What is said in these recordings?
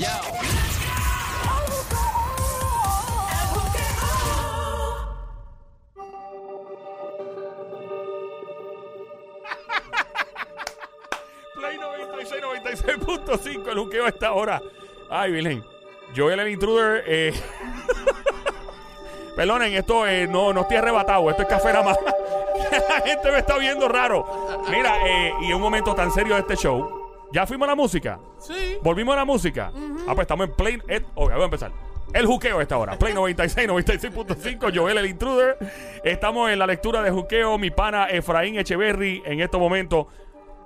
Play 96, 96.5, el juqueo a esta hora. Ay, Vilén. Joel el intruder. Eh. Perdonen, esto eh, no, no estoy arrebatado. Esto es café nada más. la gente me está viendo raro. Mira, eh, y en un momento tan serio de este show. ¿Ya fuimos a la música? Sí. ¿Volvimos a la música? Ah, pues estamos en Play. Eh, ok, voy a empezar. El juqueo a esta hora. Play 96, 96.5. Joel el intruder. Estamos en la lectura de juqueo. Mi pana Efraín Echeverry en estos momentos.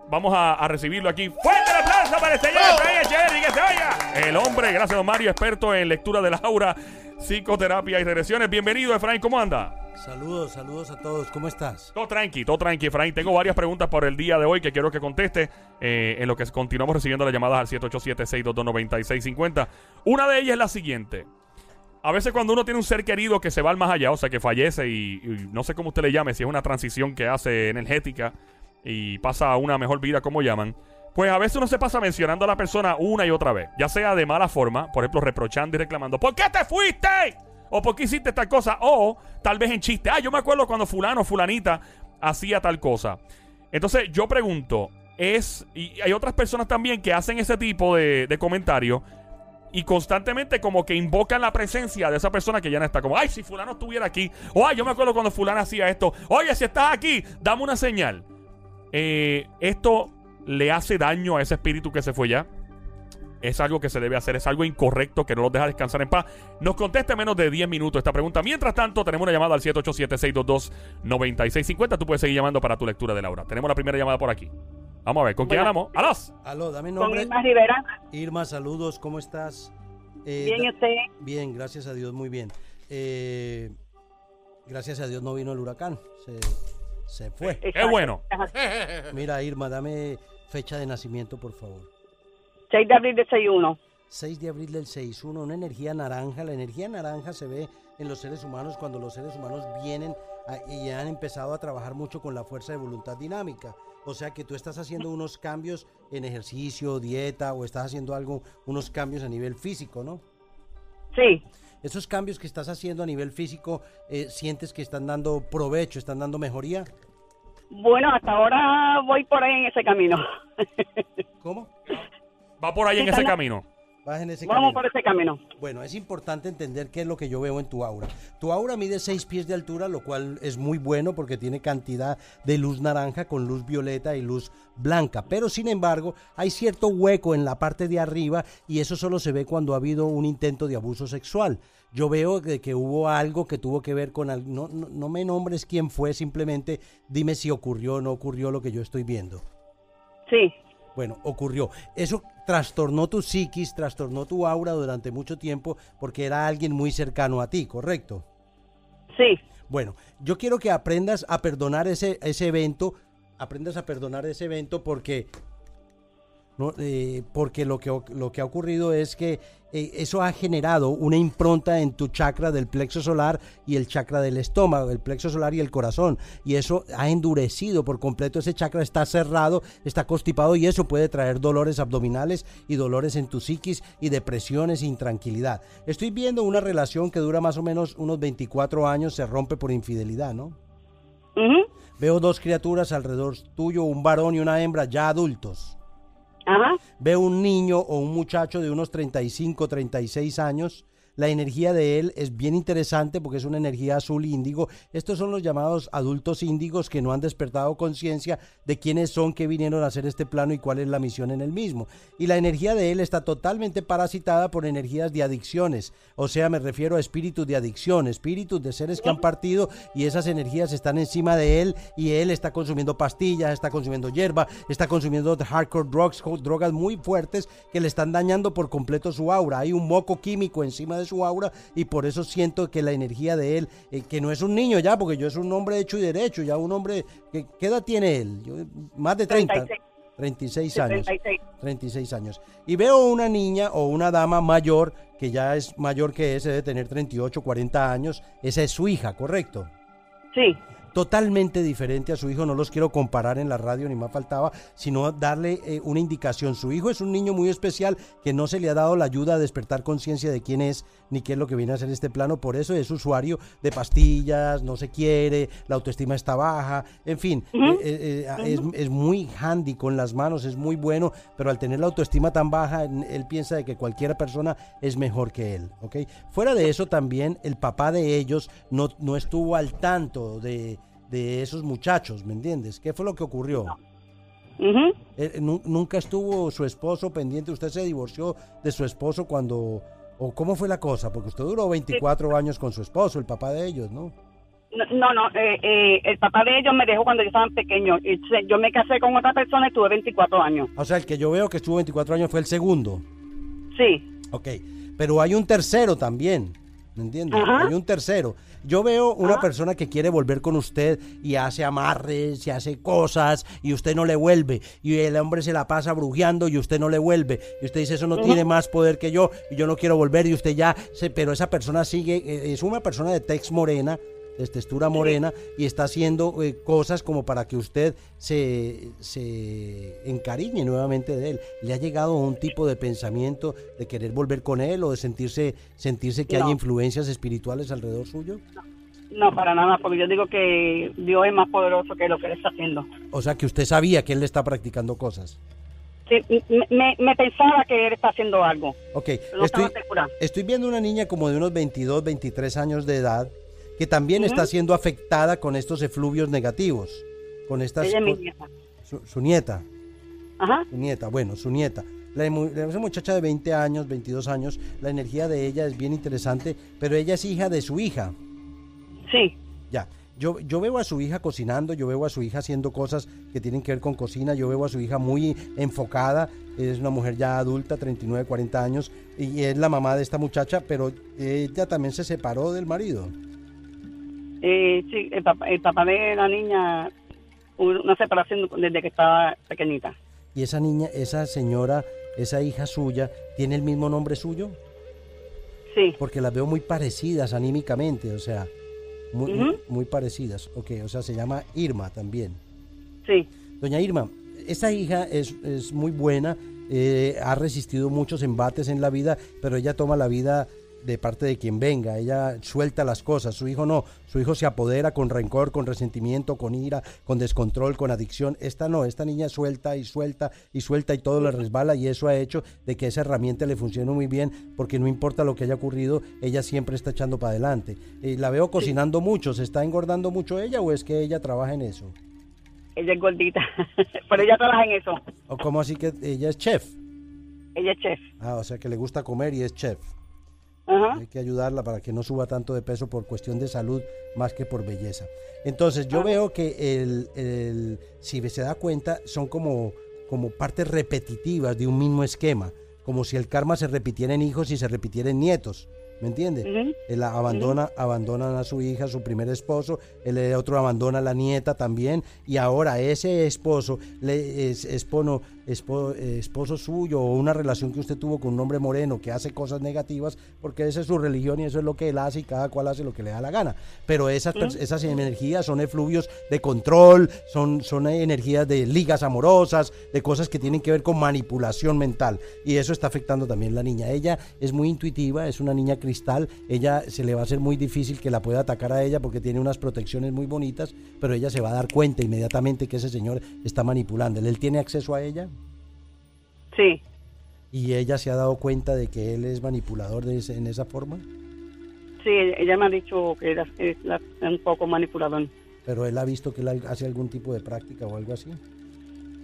Vamos a, a recibirlo aquí. ¡Fuerte el aplauso para el señor Efraín Echeverry! ¡Que se vaya! El hombre, gracias don Mario, experto en lectura de la aura, psicoterapia y regresiones. Bienvenido, Efraín. ¿Cómo anda? Saludos, saludos a todos. ¿Cómo estás? Todo tranqui, todo tranqui, Efraín. Tengo varias preguntas por el día de hoy que quiero que conteste. eh, en lo que continuamos recibiendo las llamadas al 787-622-9650. Una de ellas es la siguiente. A veces cuando uno tiene un ser querido que se va al más allá, o sea, que fallece y, y no sé cómo usted le llame, si es una transición que hace energética y pasa a una mejor vida, como llaman, pues a veces uno se pasa mencionando a la persona una y otra vez, ya sea de mala forma, por ejemplo, reprochando y reclamando, ¿por qué te fuiste? O ¿por qué hiciste tal cosa? O tal vez en chiste, ah, yo me acuerdo cuando fulano fulanita hacía tal cosa. Entonces yo pregunto, es, y hay otras personas también que hacen ese tipo de, de comentarios y constantemente como que invocan la presencia de esa persona que ya no está. Como, ay, si fulano estuviera aquí. O, ay, yo me acuerdo cuando fulano hacía esto. Oye, si estás aquí, dame una señal. Eh, esto le hace daño a ese espíritu que se fue ya. Es algo que se debe hacer, es algo incorrecto que no los deja descansar en paz. Nos conteste menos de 10 minutos esta pregunta. Mientras tanto, tenemos una llamada al 787-622-9650. Tú puedes seguir llamando para tu lectura de Laura. Tenemos la primera llamada por aquí. Vamos a ver, ¿con quién hablamos? ¡Alas! Aló, dame Con. Irma Rivera. Irma, saludos, ¿cómo estás? Eh, Bien, ¿y usted? Bien, gracias a Dios, muy bien. Eh, gracias a Dios no vino el huracán, se, se fue. ¡Qué bueno! Mira, Irma, dame fecha de nacimiento, por favor. 6 de abril de 61. 6 de abril del 6-1, una energía naranja. La energía naranja se ve en los seres humanos cuando los seres humanos vienen a- y han empezado a trabajar mucho con la fuerza de voluntad dinámica. O sea que tú estás haciendo unos cambios en ejercicio, dieta o estás haciendo algo, unos cambios a nivel físico, ¿no? Sí. Esos cambios que estás haciendo a nivel físico, eh, ¿sientes que están dando provecho, están dando mejoría? Bueno, hasta ahora voy por ahí en ese camino. ¿Cómo? Va por ahí en ese camino. Vas en ese Vamos camino. por ese camino. Bueno, es importante entender qué es lo que yo veo en tu aura. Tu aura mide 6 pies de altura, lo cual es muy bueno porque tiene cantidad de luz naranja con luz violeta y luz blanca. Pero sin embargo, hay cierto hueco en la parte de arriba y eso solo se ve cuando ha habido un intento de abuso sexual. Yo veo que, que hubo algo que tuvo que ver con... al- No, no, no me nombres quién fue, simplemente dime si ocurrió o no ocurrió lo que yo estoy viendo. Sí. Bueno, ocurrió. Eso trastornó tu psiquis, trastornó tu aura durante mucho tiempo porque era alguien muy cercano a ti, ¿correcto? Sí. Bueno, yo quiero que aprendas a perdonar ese, ese evento, aprendas a perdonar ese evento porque, no, eh, porque lo, que, lo que ha ocurrido es que eh, eso ha generado una impronta en tu chakra del plexo solar y el chakra del estómago, el plexo solar y el corazón. Y eso ha endurecido por completo, ese chakra está cerrado, está constipado y eso puede traer dolores abdominales y dolores en tu psiquis y depresiones e intranquilidad. Estoy viendo una relación que dura más o menos unos 24 años, se rompe por infidelidad, ¿no? Veo dos criaturas alrededor tuyo, un varón y una hembra ya adultos. Ajá. Veo un niño o un muchacho de unos 35, 36 años. La energía de él es bien interesante porque es una energía azul índigo. Estos son los llamados adultos índigos que no han despertado conciencia de quiénes son, que vinieron a hacer este plano y cuál es la misión en el mismo. Y la energía de él está totalmente parasitada por energías de adicciones. O sea, me refiero a espíritus de adicción, espíritus de seres que han partido y esas energías están encima de él y él está consumiendo pastillas, está consumiendo hierba, está consumiendo hardcore drugs, drogas muy fuertes que le están dañando por completo su aura. Hay un moco químico encima de su aura y por eso siento que la energía de él, eh, que no es un niño ya, porque yo es un hombre hecho y derecho, ya un hombre, que, ¿qué edad tiene él? Yo- más de 30. 36. 36 años. 36. 36 años. Y veo una niña o una dama mayor, que ya es mayor que ese, debe tener 38, 40 años. Esa es su hija, ¿correcto? Sí. Totalmente diferente a su hijo. No los quiero comparar en la radio, ni más faltaba, sino darle eh, una indicación. Su hijo es un niño muy especial que no se le ha dado la ayuda a despertar conciencia de quién es ni qué es lo que viene a hacer este plano. Por eso es usuario de pastillas, no se quiere, la autoestima está baja, en fin, eh, eh, es, es muy handy con las manos, es muy bueno, pero al tener la autoestima tan baja, él piensa de que cualquier persona es mejor que él. ¿ok? Fuera de eso, también el papá de ellos no, no estuvo al tanto de, de esos muchachos, ¿me entiendes? ¿Qué fue lo que ocurrió? Eh, nu- nunca estuvo su esposo pendiente, usted se divorció de su esposo cuando... ¿O cómo fue la cosa? Porque usted duró 24 años con su esposo, el papá de ellos, ¿no? No, no, eh, eh, el papá de ellos me dejó cuando yo estaba pequeño. Yo me casé con otra persona y tuve 24 años. O sea, el que yo veo que estuvo 24 años fue el segundo. Sí. Ok, pero hay un tercero también, ¿me entiendes? Ajá. Hay un tercero. Yo veo una persona que quiere volver con usted y hace amarres y hace cosas y usted no le vuelve. Y el hombre se la pasa brujeando y usted no le vuelve. Y usted dice, eso no tiene más poder que yo y yo no quiero volver y usted ya, se, pero esa persona sigue, eh, es una persona de tex morena, de textura morena y está haciendo eh, cosas como para que usted se, se encariñe nuevamente de él. ¿Le ha llegado un tipo de pensamiento de querer volver con él o de sentirse, sentirse que No. hay influencias espirituales alrededor suyo? No, para nada, porque yo digo que Dios es más poderoso que lo que él está haciendo. O sea que usted sabía que él le está practicando cosas. Sí, me, pensaba que él está haciendo algo. Ok, estoy viendo una niña como de unos 22, 23 años de edad que también está siendo afectada con estos efluvios negativos, con estas... Ella es mi nieta. su- su nieta. Ajá. Su nieta, bueno, su nieta. La- esa muchacha de 20 años, 22 años, la energía de ella es bien interesante, pero ella es hija de su hija. Sí. Ya, yo, yo veo a su hija cocinando, yo veo a su hija haciendo cosas que tienen que ver con cocina, yo veo a su hija muy enfocada, es una mujer ya adulta, 39, 40 años, y es la mamá de esta muchacha, pero ella también se separó del marido. Eh, sí, el papá, el papá de la niña, una separación desde que estaba pequeñita. Y esa niña, esa señora, esa hija suya, ¿tiene el mismo nombre suyo? Sí. porque las veo muy parecidas anímicamente, o sea, muy, muy parecidas. Ok, o sea, se llama Irma también. Sí. Doña Irma, esta hija es, es muy buena, eh, ha resistido muchos embates en la vida, pero ella toma la vida de parte de quien venga, ella suelta las cosas, su hijo no, su hijo se apodera con rencor, con resentimiento, con ira, con descontrol, con adicción, esta no, esta niña suelta y suelta y suelta y todo le resbala y eso ha hecho de que esa herramienta le funcione muy bien porque no importa lo que haya ocurrido, ella siempre está echando para adelante. Eh, la veo cocinando mucho, ¿se está engordando mucho ella o es que ella trabaja en eso? Ella es gordita, pero ella trabaja en eso. ¿O cómo así que ella es chef? Ella es chef. Ah, o sea que le gusta comer y es chef. Ajá. Hay que ayudarla para que no suba tanto de peso por cuestión de salud más que por belleza. Entonces yo veo que el, el- si se da cuenta son como, como partes repetitivas de un mismo esquema, como si el karma se repitiera en hijos y se repitiera en nietos. ¿Me entiende? Él abandona, abandonan a su hija, su primer esposo, el otro abandona a la nieta también, y ahora ese esposo, le, es, espo- esposo suyo o una relación que usted tuvo con un hombre moreno que hace cosas negativas, porque esa es su religión y eso es lo que él hace y cada cual hace lo que le da la gana. Pero esas, esas energías son efluvios de control, son, son energías de ligas amorosas, de cosas que tienen que ver con manipulación mental, y eso está afectando también la niña. Ella es muy intuitiva, es una niña cristal, ella se le va a hacer muy difícil que la pueda atacar a ella porque tiene unas protecciones muy bonitas, pero ella se va a dar cuenta inmediatamente que ese señor está manipulando. ¿Él tiene acceso a ella? Sí. ¿Y ella se ha dado cuenta de que él es manipulador de ese- en esa forma? Sí, ella me ha dicho que era, es la- un poco manipulador. Pero él ha visto que él hace algún tipo de práctica o algo así.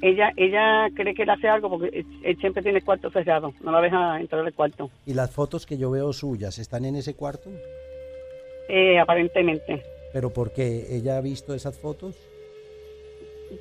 Ella ella cree que él hace algo porque él, él siempre tiene el cuarto cerrado. No la deja entrar al cuarto. ¿Y las fotos que yo veo suyas están en ese cuarto? Eh, aparentemente. ¿Pero por qué? ¿Ella ha visto esas fotos?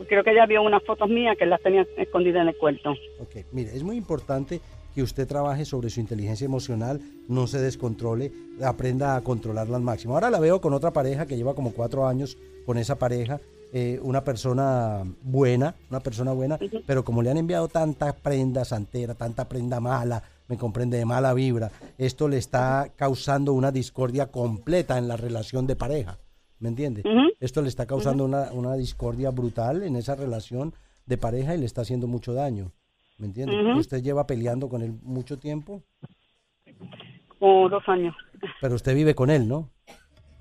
Creo que ella vio unas fotos mías que las tenía escondidas en el cuarto. Ok, mire, es muy importante que usted trabaje sobre su inteligencia emocional, no se descontrole, aprenda a controlarla al máximo. Ahora la veo con otra pareja que lleva como cuatro años con esa pareja, eh, una persona buena, una persona buena, pero como le han enviado tanta prenda santera, tanta prenda mala, me comprende, de mala vibra, esto le está causando una discordia completa en la relación de pareja. ¿Me entiende? Ujú. Esto le está causando una, una discordia brutal en esa relación de pareja y le está haciendo mucho daño, ¿me entiende? Ujú. Usted lleva peleando con él mucho tiempo, Como dos años. pero usted vive con él, ¿no?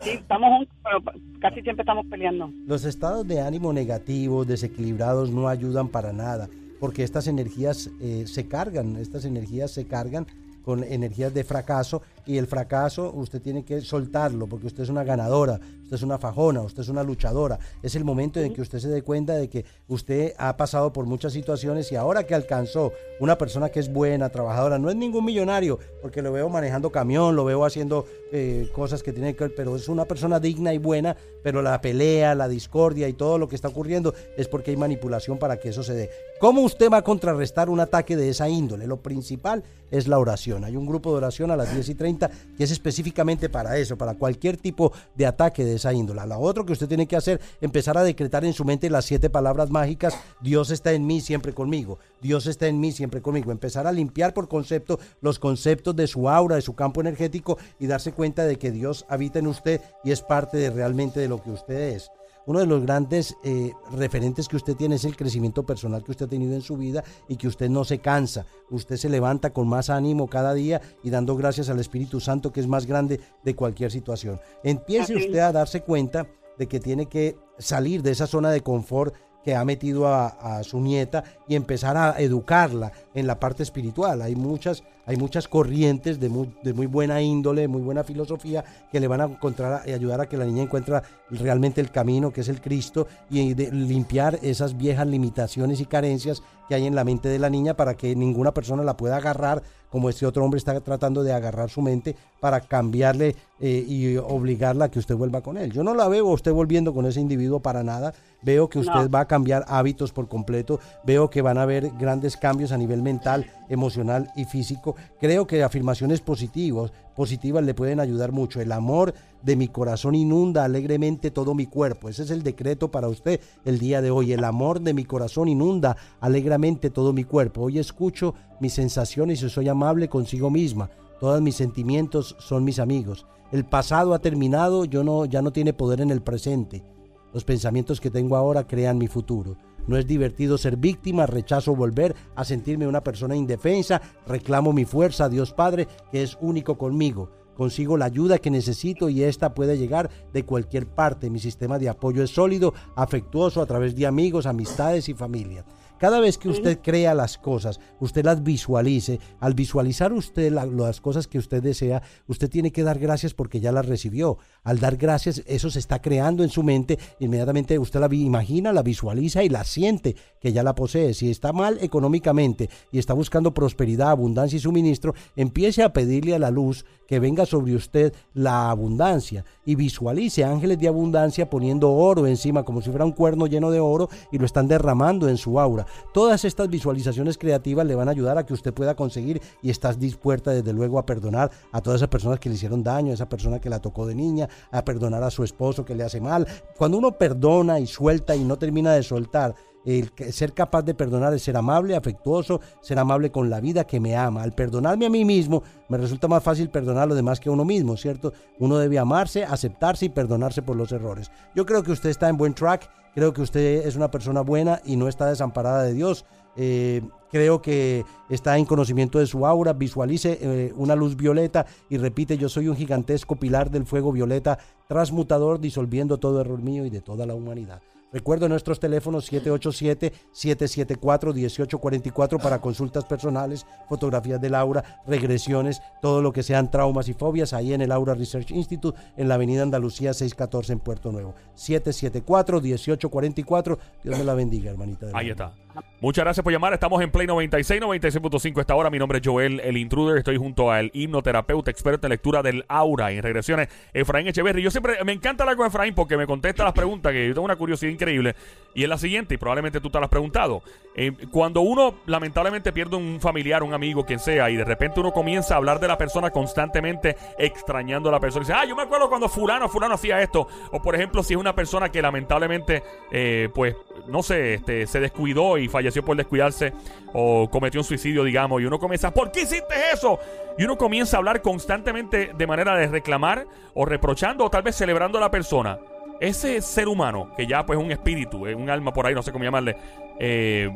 Sí, estamos juntos, pero casi siempre estamos peleando. Los estados de ánimo negativos, desequilibrados, no ayudan para nada, porque estas energías eh, se cargan, estas energías se cargan con energías de fracaso y el fracaso usted tiene que soltarlo porque usted es una ganadora, usted es una fajona, usted es una luchadora. Es el momento en que usted se dé cuenta de que usted ha pasado por muchas situaciones y ahora que alcanzó una persona que es buena, trabajadora, no es ningún millonario, porque lo veo manejando camión, lo veo haciendo eh, cosas que tienen que ver, pero es una persona digna y buena, pero la pelea, la discordia y todo lo que está ocurriendo es porque hay manipulación para que eso se dé. ¿Cómo usted va a contrarrestar un ataque de esa índole? Lo principal es la oración. Hay un grupo de oración a las 10 y 30 que es específicamente para eso, para cualquier tipo de ataque de esa índole. Lo otro que usted tiene que hacer, empezar a decretar en su mente las siete palabras mágicas, Dios está en mí, siempre conmigo. Dios está en mí, siempre conmigo. Empezar a limpiar por concepto los conceptos de su aura, de su campo energético y darse cuenta de que Dios habita en usted y es parte de realmente de lo que usted es. Uno de los grandes eh, referentes que usted tiene es el crecimiento personal que usted ha tenido en su vida y que usted no se cansa. Usted se levanta con más ánimo cada día y dando gracias al Espíritu Santo que es más grande de cualquier situación. Empiece usted a darse cuenta de que tiene que salir de esa zona de confort que ha metido a, a su nieta y empezar a educarla en la parte espiritual. Hay muchas, hay muchas corrientes de muy, de muy buena índole, muy buena filosofía que le van a encontrar y ayudar a que la niña encuentre realmente el camino que es el Cristo y de limpiar esas viejas limitaciones y carencias que hay en la mente de la niña para que ninguna persona la pueda agarrar como este otro hombre está tratando de agarrar su mente para cambiarle eh, y obligarla a que usted vuelva con él. Yo no la veo a usted volviendo con ese individuo para nada. Veo que usted No. va a cambiar hábitos por completo. Veo que van a haber grandes cambios a nivel mental, emocional y físico. Creo que afirmaciones positivas, positivas le pueden ayudar mucho. El amor de mi corazón inunda alegremente todo mi cuerpo. Ese es el decreto para usted el día de hoy. El amor de mi corazón inunda alegremente todo mi cuerpo. Hoy escucho mis sensaciones y soy amable consigo misma. Todos mis sentimientos son mis amigos. El pasado ha terminado, yo no, ya no tiene poder en el presente. Los pensamientos que tengo ahora crean mi futuro. No es divertido ser víctima, rechazo volver a sentirme una persona indefensa, reclamo mi fuerza a Dios Padre, que es único conmigo. Consigo la ayuda que necesito y esta puede llegar de cualquier parte. Mi sistema de apoyo es sólido, afectuoso a través de amigos, amistades y familia. Cada vez que usted crea las cosas, usted las visualice. Al visualizar usted la- las cosas que usted desea, usted tiene que dar gracias porque ya las recibió. Al dar gracias, eso se está creando en su mente. Inmediatamente usted la imagina, la visualiza y la siente que ya la posee. Si está mal económicamente y está buscando prosperidad, abundancia y suministro, empiece a pedirle a la luz que venga sobre usted la abundancia y visualice ángeles de abundancia poniendo oro encima como si fuera un cuerno lleno de oro y lo están derramando en su aura. Todas estas visualizaciones creativas le van a ayudar a que usted pueda conseguir y estás dispuesta desde luego a perdonar a todas esas personas que le hicieron daño, a esa persona que la tocó de niña, a perdonar a su esposo que le hace mal. Cuando uno perdona y suelta y no termina de soltar, el ser capaz de perdonar es ser amable, afectuoso, ser amable con la vida que me ama. Al perdonarme a mí mismo, me resulta más fácil perdonar a los demás que a uno mismo, ¿cierto? Uno debe amarse, aceptarse y perdonarse por los errores. Yo creo que usted está en buen track, creo que usted es una persona buena y no está desamparada de Dios. Eh, creo que está en conocimiento de su aura, visualice eh, una luz violeta y repite, yo soy un gigantesco pilar del fuego violeta, transmutador, disolviendo todo error mío y de toda la humanidad. Recuerdo nuestros teléfonos 787-774-1844 para consultas personales, fotografías del aura, regresiones, todo lo que sean traumas y fobias, ahí en el Aura Research Institute, en la avenida Andalucía 614 en Puerto Nuevo. 774-1844. Dios me la bendiga, hermanita. del Ahí está. Muchas gracias por llamar. Estamos en Play 96, 96.5 esta hora. Mi nombre es Joel, el intruder. Estoy junto al hipnoterapeuta, experto en lectura del aura en regresiones, Efraín Echeverry. Yo siempre me encanta hablar con Efraín porque me contesta las preguntas que yo tengo una curiosidad increíble. Y es la siguiente, y probablemente tú te la has preguntado. Eh, cuando uno lamentablemente pierde un familiar, un amigo, quien sea, y de repente uno comienza a hablar de la persona constantemente extrañando a la persona. Y dice, ah, yo me acuerdo cuando fulano, fulano hacía esto. O por ejemplo, si es una persona que lamentablemente, eh, pues, no sé, este, se descuidó y falleció por descuidarse o cometió un suicidio, digamos, y uno comienza, ¿por qué hiciste eso? Y uno comienza a hablar constantemente de manera de reclamar o reprochando o tal vez celebrando a la persona. ese ser humano, que ya pues es un espíritu, es un alma por ahí, no sé cómo llamarle, eh,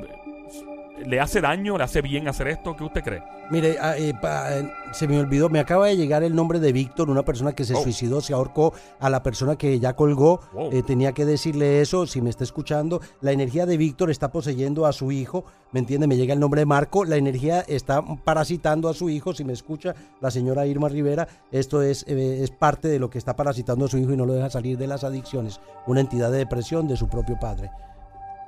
¿le hace daño, le hace bien hacer esto? ¿Qué usted cree? Mire, ah, eh, pa- eh, se me olvidó, me acaba de llegar el nombre de Víctor, una persona que se Oh. suicidó, se ahorcó a la persona que ya colgó. Wow. Eh, tenía que decirle eso, si me está escuchando. La energía de Víctor está poseyendo a su hijo, ¿me entiende? Me llega el nombre de Marco. La energía está parasitando a su hijo, si me escucha la señora Irma Rivera. Esto es, es parte de lo que está parasitando a su hijo y no lo deja salir de las adicciones. Una entidad de depresión de su propio padre.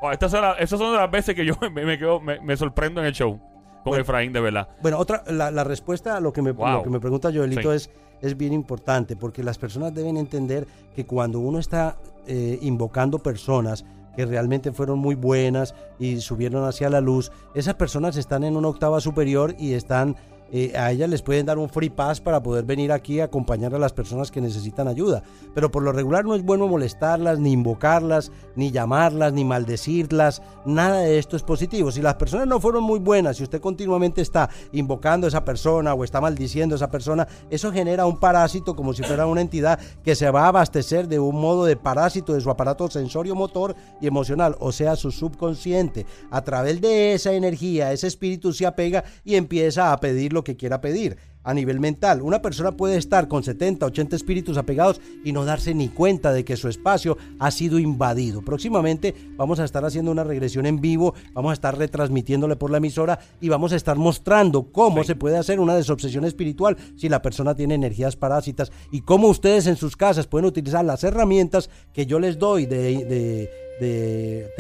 Oh, estas son, las- esas son de las veces que yo me, me quedo, me, me sorprendo en el show con Bueno. Efraín, de verdad. Bueno, otra, la, la respuesta a lo que me, Wow. lo que me pregunta Joelito Sí. es, es bien importante, porque las personas deben entender que cuando uno está eh, invocando personas que realmente fueron muy buenas y subieron hacia la luz, esas personas están en una octava superior y están... eh, a ellas les pueden dar un free pass para poder venir aquí a acompañar a las personas que necesitan ayuda. Pero por lo regular no es bueno molestarlas, ni invocarlas, ni llamarlas, ni maldecirlas. Nada de esto es positivo. Si las personas no fueron muy buenas, si usted continuamente está invocando a esa persona o está maldiciendo a esa persona, eso genera un parásito como si fuera una entidad que se va a abastecer de un modo de parásito de su aparato sensorio motor y emocional, o sea, su subconsciente. A través de esa energía, ese espíritu se apega y empieza a pedir lo que quiera pedir a nivel mental. Una persona puede estar con 70, 80 espíritus apegados y no darse ni cuenta de que su espacio ha sido invadido. Próximamente vamos a estar haciendo una regresión en vivo, vamos a estar retransmitiéndole por la emisora y vamos a estar mostrando cómo Sí. se puede hacer una desobsesión espiritual si la persona tiene energías parásitas y cómo ustedes en sus casas pueden utilizar las herramientas que yo les doy de, de, de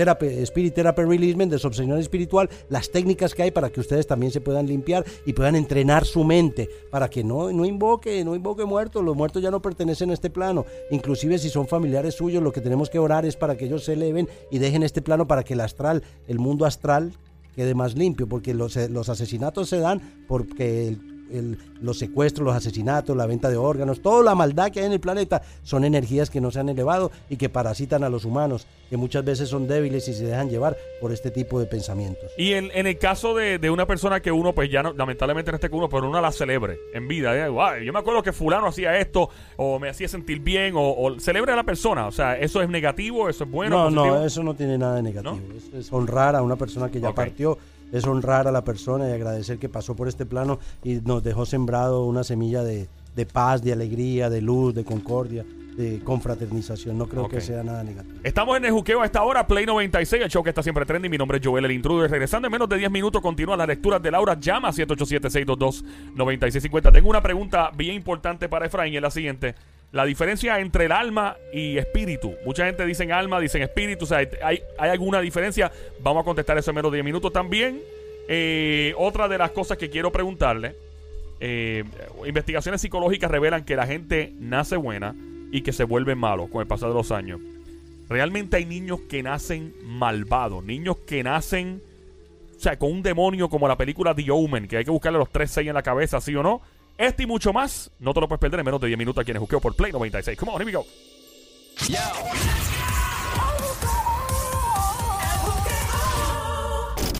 Spirit Therapy Releasement, de desobsesión espiritual, las técnicas que hay para que ustedes también se puedan limpiar y puedan entrenar su mente para que no, no invoque, no invoque muertos, los muertos ya no pertenecen a este plano, inclusive si son familiares suyos, lo que tenemos que orar es para que ellos se eleven y dejen este plano para que el astral, el mundo astral quede más limpio, porque los, los asesinatos se dan porque el- el- los secuestros, los asesinatos, la venta de órganos, toda la maldad que hay en el planeta son energías que no se han elevado y que parasitan a los humanos, que muchas veces son débiles y se dejan llevar por este tipo de pensamientos. Y en, en el caso de, de una persona que uno, pues ya no, lamentablemente en este que uno, pero uno la celebre en vida. ¿eh? Yo me acuerdo que fulano hacía esto, o me hacía sentir bien, o, o celebre a la persona. O sea, eso es negativo, eso es bueno. no, positivo? no, eso no tiene nada de negativo. ¿No? Es honrar a una persona que ya partió, es honrar a la persona y agradecer que pasó por este plano y nos dejó sembrado una semilla de, de paz, de alegría, de luz, de concordia, de confraternización. No creo que sea nada negativo. Estamos en el juqueo a esta hora, Play 96, el show que está siempre trending. Mi nombre es Joel, el intruder. Regresando en menos de 10 minutos, continúa las lecturas de Laura. Llama a 787-622-9650. Tengo una pregunta bien importante para Efraín, y es la siguiente. La diferencia entre el alma y espíritu. Mucha gente dice alma, dicen espíritu. O sea, ¿hay, hay alguna diferencia? Vamos a contestar eso en menos de 10 minutos también. Eh, otra de las cosas que quiero preguntarle. eh, investigaciones psicológicas revelan que la gente nace buena y que se vuelve malo con el pasar de los años. Realmente hay niños que nacen malvados, niños que nacen, o sea, con un demonio como la película The Omen, que hay que buscarle los 3-6 en la cabeza, sí o no. Este y mucho más, no te lo puedes perder en menos de 10 minutos aquí en Juqueo por Play 96. Come on, here we go. Yo,